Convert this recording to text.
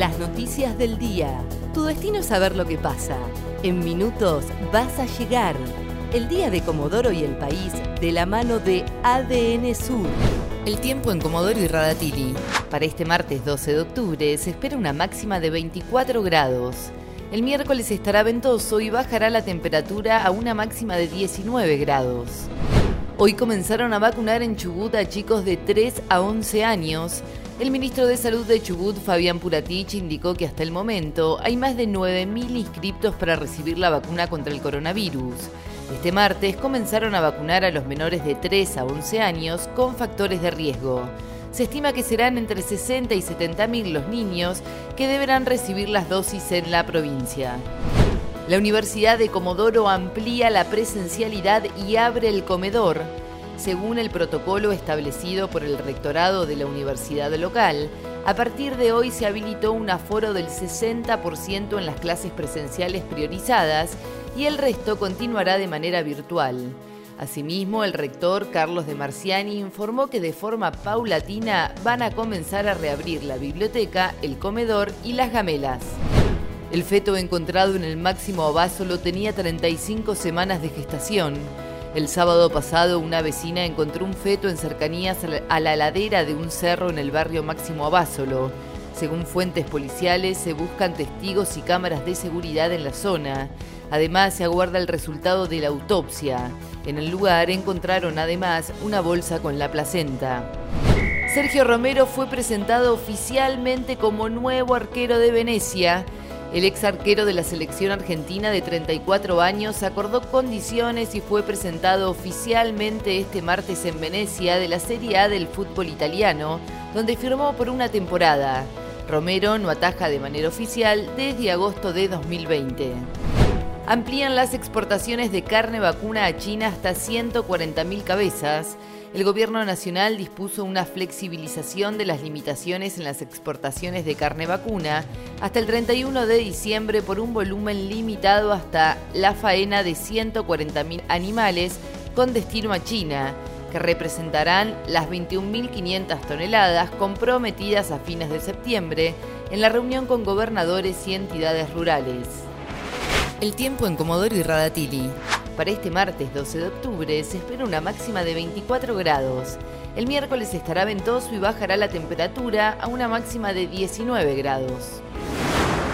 Las noticias del día. Tu destino es saber lo que pasa. En minutos vas a llegar. El día de Comodoro y el país de la mano de ADN Sur. El tiempo en Comodoro y Radatili. Para este martes 12 de octubre se espera una máxima de 24 grados. El miércoles estará ventoso y bajará la temperatura a una máxima de 19 grados. Hoy comenzaron a vacunar en Chubut a chicos de 3 a 11 años. El ministro de Salud de Chubut, Fabián Puratich, indicó que hasta el momento hay más de 9.000 inscriptos para recibir la vacuna contra el coronavirus. Este martes comenzaron a vacunar a los menores de 3 a 11 años con factores de riesgo. Se estima que serán entre 60 y 70 mil los niños que deberán recibir las dosis en la provincia. La Universidad de Comodoro amplía la presencialidad y abre el comedor. Según el protocolo establecido por el rectorado de la universidad local, a partir de hoy se habilitó un aforo del 60% en las clases presenciales priorizadas y el resto continuará de manera virtual. Asimismo, el rector Carlos de Marciani informó que de forma paulatina van a comenzar a reabrir la biblioteca, el comedor y las gamelas. El feto encontrado en el máximo lo tenía 35 semanas de gestación. El sábado pasado una vecina encontró un feto en cercanías a la ladera de un cerro en el barrio Máximo Abásolo. Según fuentes policiales, se buscan testigos y cámaras de seguridad en la zona. Además, se aguarda el resultado de la autopsia. En el lugar encontraron además una bolsa con la placenta. Sergio Romero fue presentado oficialmente como nuevo arquero de Venecia. El ex arquero de la selección argentina de 34 años acordó condiciones y fue presentado oficialmente este martes en Venecia de la Serie A del fútbol italiano, donde firmó por una temporada. Romero no ataja de manera oficial desde agosto de 2020. Amplían las exportaciones de carne vacuna a China hasta 140.000 cabezas el Gobierno Nacional dispuso una flexibilización de las limitaciones en las exportaciones de carne vacuna hasta el 31 de diciembre por un volumen limitado hasta la faena de 140.000 animales con destino a China, que representarán las 21.500 toneladas comprometidas a fines de septiembre en la reunión con gobernadores y entidades rurales. El tiempo en Comodoro y Radatili. Para este martes 12 de octubre se espera una máxima de 24 grados. El miércoles estará ventoso y bajará la temperatura a una máxima de 19 grados.